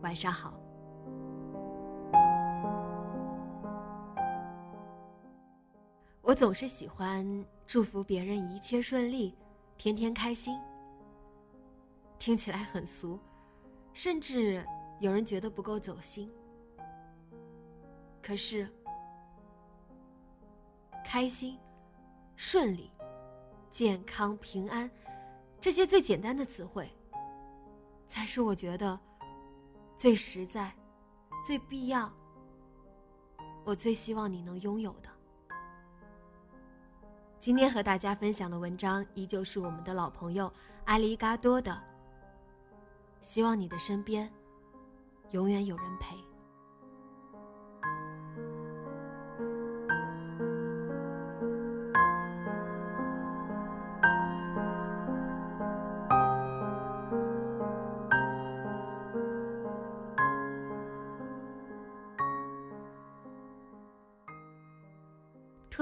晚上好。我总是喜欢祝福别人一切顺利，天天开心。听起来很俗，甚至有人觉得不够走心。可是，开心、顺利、健康、平安，这些最简单的词汇。才是我觉得最实在、最必要、我最希望你能拥有的。今天和大家分享的文章依旧是我们的老朋友阿里嘎多的。希望你的身边永远有人陪。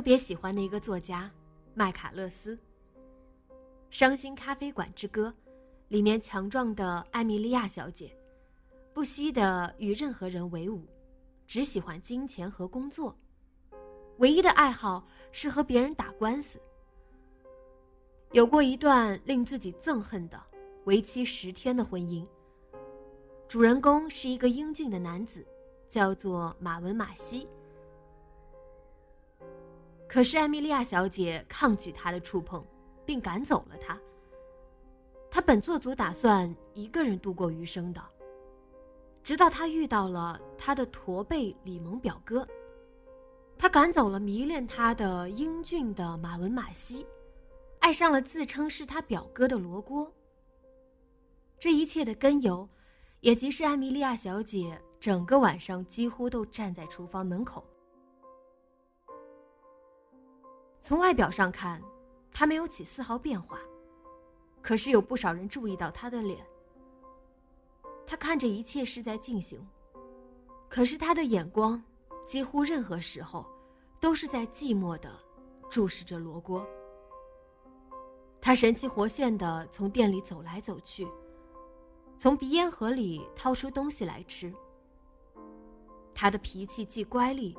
别喜欢的一个作家，麦卡勒斯。《伤心咖啡馆之歌》里面强壮的艾米莉亚小姐，不惜的与任何人为伍，只喜欢金钱和工作，唯一的爱好是和别人打官司。有过一段令自己憎恨的为期十天的婚姻。主人公是一个英俊的男子，叫做马文马西。可是艾米莉亚小姐抗拒他的触碰，并赶走了他。她本做足打算一个人度过余生的，直到她遇到了她的驼背李蒙表哥。他赶走了迷恋他的英俊的马文马西，爱上了自称是他表哥的罗锅。这一切的根由，也即是艾米莉亚小姐整个晚上几乎都站在厨房门口。从外表上看，他没有起丝毫变化，可是有不少人注意到他的脸。他看着一切是在进行，可是他的眼光几乎任何时候都是在寂寞的注视着罗锅。他神气活现的从店里走来走去，从鼻烟盒里掏出东西来吃。他的脾气既乖戾，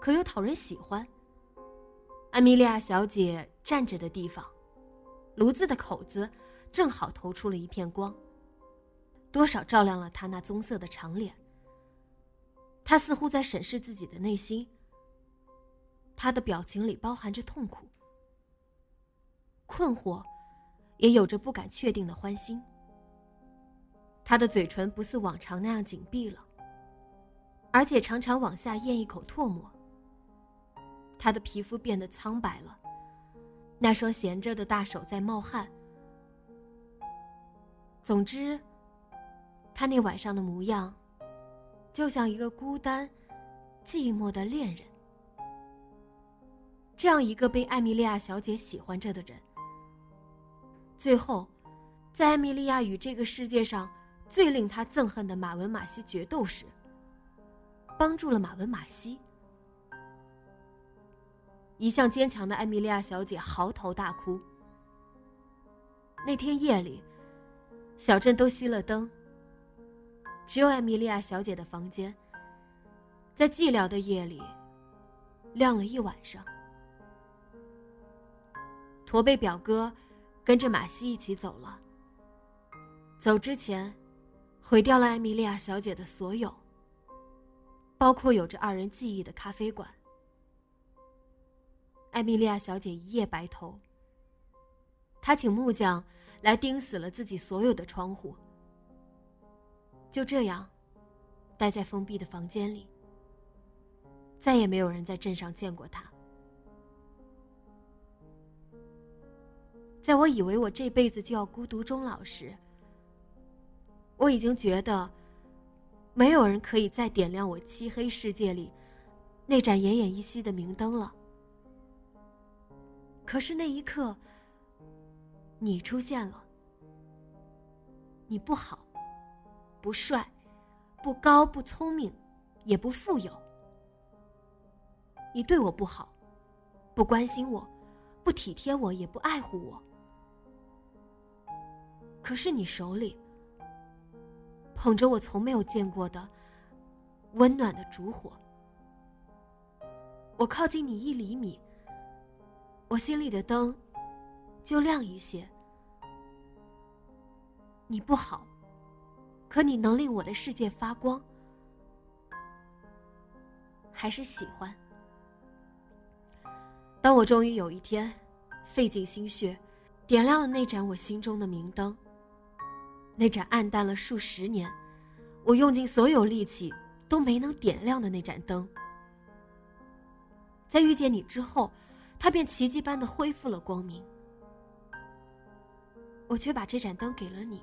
可又讨人喜欢。艾米莉亚小姐站着的地方，炉子的口子正好投出了一片光，多少照亮了她那棕色的长脸。她似乎在审视自己的内心，她的表情里包含着痛苦、困惑，也有着不敢确定的欢心。她的嘴唇不似往常那样紧闭了，而且常常往下咽一口唾沫。他的皮肤变得苍白了，那双闲着的大手在冒汗。总之，他那晚上的模样，就像一个孤单、寂寞的恋人。这样一个被艾米莉亚小姐喜欢着的人，最后，在艾米莉亚与这个世界上最令他憎恨的马文马西决斗时，帮助了马文马西。一向坚强的艾米莉亚小姐嚎啕大哭。那天夜里，小镇都熄了灯，只有艾米莉亚小姐的房间，在寂寥的夜里，亮了一晚上。驼背表哥跟着马西一起走了。走之前，毁掉了艾米莉亚小姐的所有，包括有着二人记忆的咖啡馆。艾米莉亚小姐一夜白头。她请木匠来钉死了自己所有的窗户。就这样，待在封闭的房间里。再也没有人在镇上见过他。在我以为我这辈子就要孤独终老时，我已经觉得，没有人可以再点亮我漆黑世界里那盏奄奄一息的明灯了。可是那一刻，你出现了。你不好，不帅，不高，不聪明，也不富有。你对我不好，不关心我，不体贴我，也不爱护我。可是你手里捧着我从没有见过的温暖的烛火，我靠近你一厘米，我心里的灯就亮一些。你不好，可你能令我的世界发光，还是喜欢。当我终于有一天，费尽心血，点亮了那盏我心中的明灯。那盏暗淡了数十年，我用尽所有力气都没能点亮的那盏灯，在遇见你之后，它便奇迹般的恢复了光明。我却把这盏灯给了你，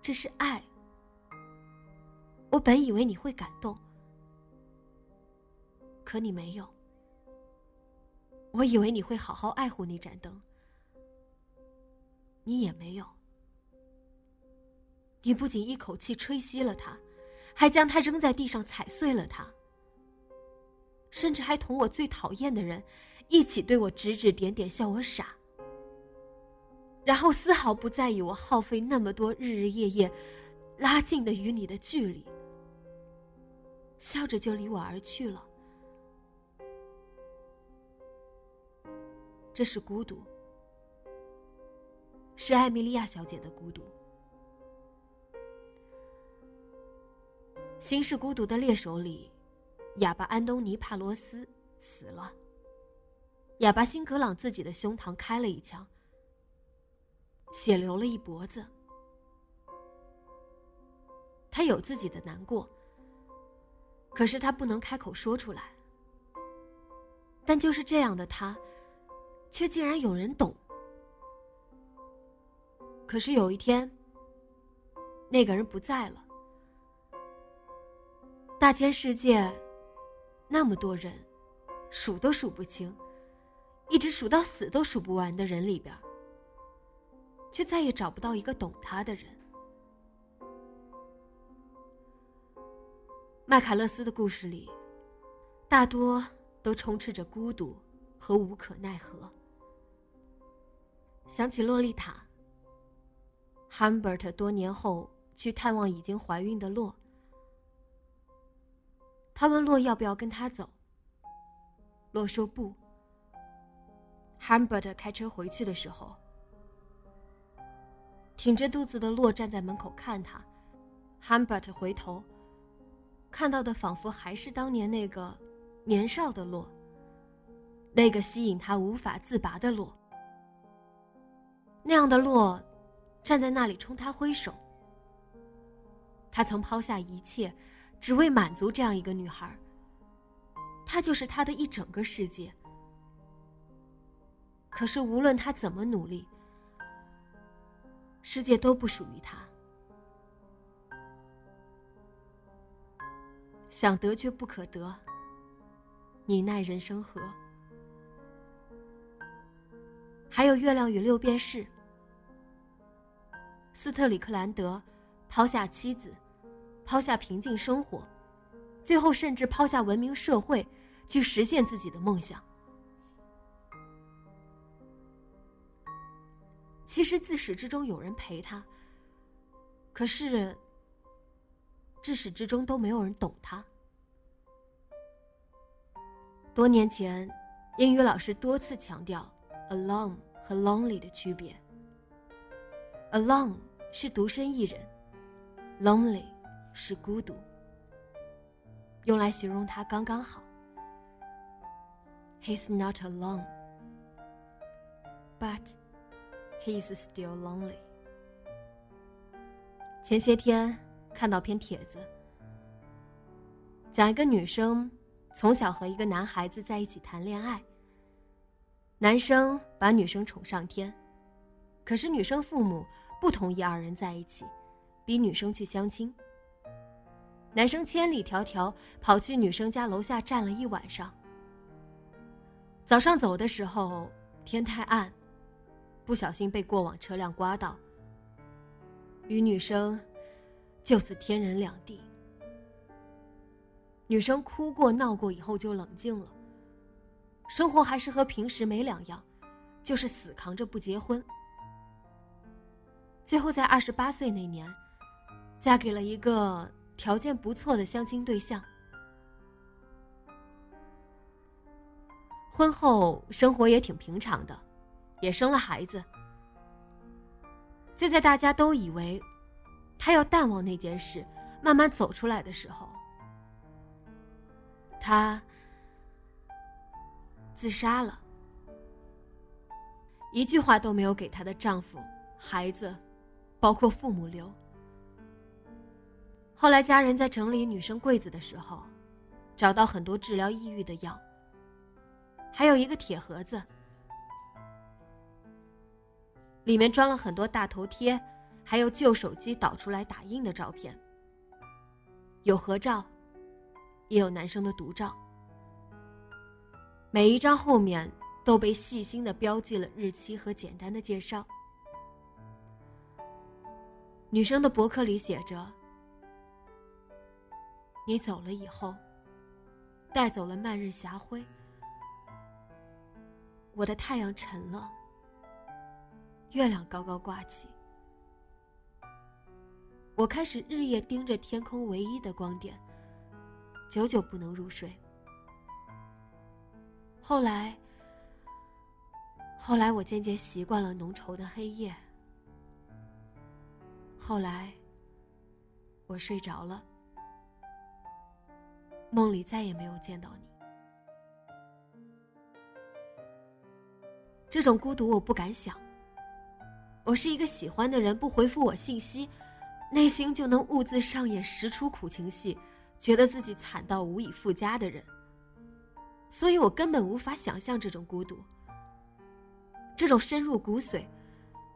这是爱。我本以为你会感动，可你没有。我以为你会好好爱护那盏灯，你也没有。你不仅一口气吹熄了它，还将它扔在地上踩碎了它，甚至还同我最讨厌的人一起对我指指点点，笑我傻。然后丝毫不在意我耗费那么多日日夜夜，拉近的与你的距离，笑着就离我而去了。这是孤独，是艾米莉亚小姐的孤独。《新式孤独的猎手》里，哑巴安东尼·帕罗斯死了。哑巴辛格朗自己的胸膛开了一枪，血流了一脖子。他有自己的难过，可是他不能开口说出来。但就是这样的他。却竟然有人懂。可是有一天，那个人不在了。大千世界，那么多人，数都数不清，一直数到死都数不完的人里边，却再也找不到一个懂他的人。麦卡勒斯的故事里，大多都充斥着孤独。和无可奈何。想起洛丽塔。Humbert 多年后去探望已经怀孕的洛，他问洛要不要跟他走。洛说不。Humbert 开车回去的时候，挺着肚子的洛站在门口看他。Humbert 回头，看到的仿佛还是当年那个年少的洛。那个吸引他无法自拔的洛，那样的洛，站在那里冲他挥手。他曾抛下一切，只为满足这样一个女孩。她就是他的一整个世界。可是无论他怎么努力，世界都不属于他。想得却不可得，你奈人生何？还有《月亮与六便士》，斯特里克兰德抛下妻子，抛下平静生活，最后甚至抛下文明社会，去实现自己的梦想。其实自始至终有人陪他，可是至始至终都没有人懂他。多年前，英语老师多次强调 “alone” 和 “lonely” 的区别。“alone” 是独身一人，“lonely” 是孤独。用来形容他刚刚好。He's not alone, but he's still lonely. 前些天看到篇帖子，讲一个女生从小和一个男孩子在一起谈恋爱。男生把女生宠上天，可是女生父母不同意二人在一起，逼女生去相亲。男生千里迢迢跑去女生家楼下站了一晚上。早上走的时候天太暗，不小心被过往车辆刮到，与女生就此天人两地。女生哭过闹过以后就冷静了，生活还是和平时没两样，就是死扛着不结婚。最后在二十八岁那年，嫁给了一个。条件不错的相亲对象，婚后生活也挺平常的，也生了孩子。就在大家都以为他要淡忘那件事，慢慢走出来的时候，他自杀了，一句话都没有给她的丈夫、孩子，包括父母留。后来，家人在整理女生柜子的时候，找到很多治疗抑郁的药，还有一个铁盒子，里面装了很多大头贴，还有旧手机导出来打印的照片，有合照，也有男生的独照，每一张后面都被细心的标记了日期和简单的介绍。女生的博客里写着。你走了以后，带走了漫日霞辉，我的太阳沉了，月亮高高挂起，我开始日夜盯着天空唯一的光点，久久不能入睡。后来，后来我渐渐习惯了浓稠的黑夜，后来，我睡着了。梦里再也没有见到你，这种孤独我不敢想。我是一个喜欢的人不回复我信息，内心就能兀自上演十出苦情戏，觉得自己惨到无以复加的人。所以我根本无法想象这种孤独，这种深入骨髓，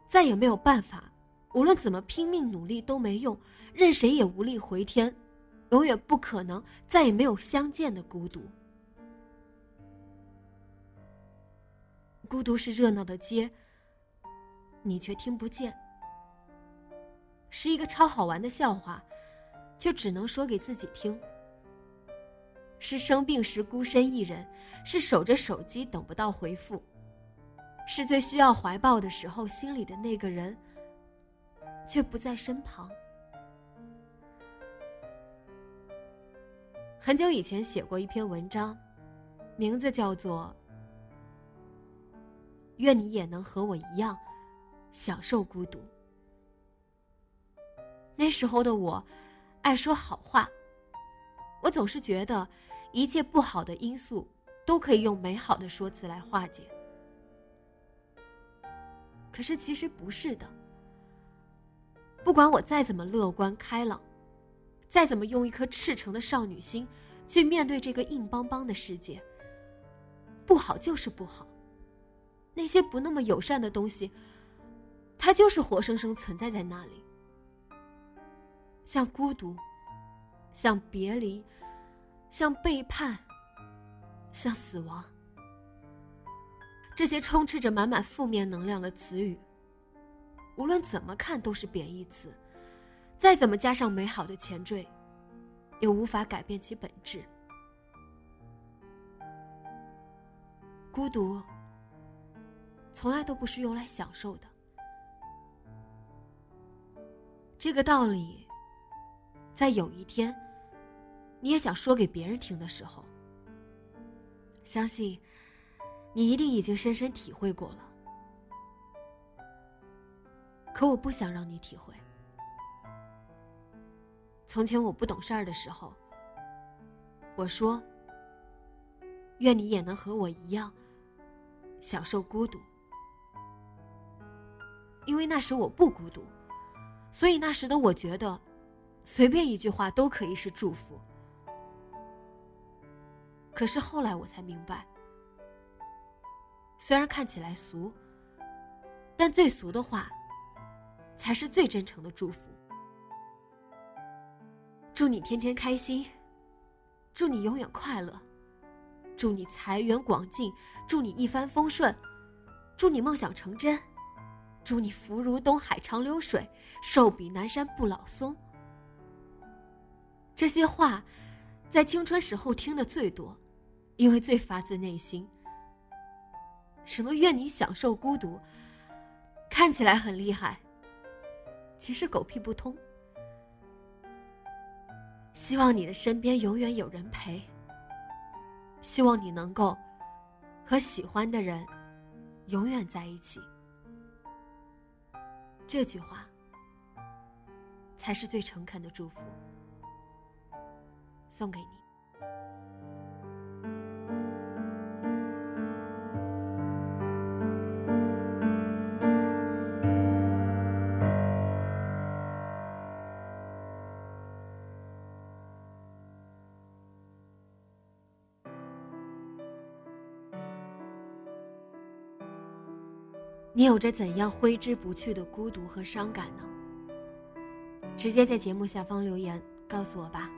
再也没有办法，无论怎么拼命努力都没用，任谁也无力回天。永远不可能再也没有相见的孤独。孤独是热闹的街，你却听不见；是一个超好玩的笑话，却只能说给自己听；是生病时孤身一人，是守着手机等不到回复；是最需要怀抱的时候，心里的那个人却不在身旁。很久以前写过一篇文章，名字叫做《愿你也能和我一样享受孤独》。那时候的我，爱说好话，我总是觉得一切不好的因素都可以用美好的说辞来化解。可是其实不是的，不管我再怎么乐观开朗。再怎么用一颗赤诚的少女心去面对这个硬邦邦的世界，不好就是不好。那些不那么友善的东西，它就是活生生存在在那里，像孤独，像别离，像背叛，像死亡。这些充斥着满满负面能量的词语，无论怎么看都是贬义词。再怎么加上美好的前缀，也无法改变其本质。孤独，从来都不是用来享受的。这个道理，在有一天，你也想说给别人听的时候，相信你一定已经深深体会过了。可我不想让你体会。从前我不懂事儿的时候，我说：“愿你也能和我一样，享受孤独。”因为那时我不孤独，所以那时的我觉得，随便一句话都可以是祝福。可是后来我才明白，虽然看起来俗，但最俗的话。才是最真诚的祝福。祝你天天开心，祝你永远快乐，祝你财源广进，祝你一帆风顺，祝你梦想成真，祝你福如东海长流水，寿比南山不老松。这些话，在青春时候听的最多，因为最发自内心。什么愿你享受孤独，看起来很厉害。其实狗屁不通。希望你的身边永远有人陪。希望你能够和喜欢的人永远在一起。这句话才是最诚恳的祝福，送给你。你有着怎样挥之不去的孤独和伤感呢？直接在节目下方留言告诉我吧。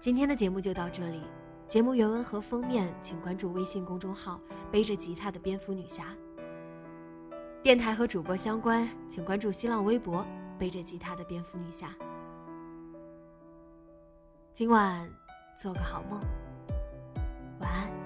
今天的节目就到这里，节目原文和封面请关注微信公众号“背着吉他的蝙蝠女侠”。电台和主播相关，请关注新浪微博“背着吉他的蝙蝠女侠”。今晚做个好梦，晚安。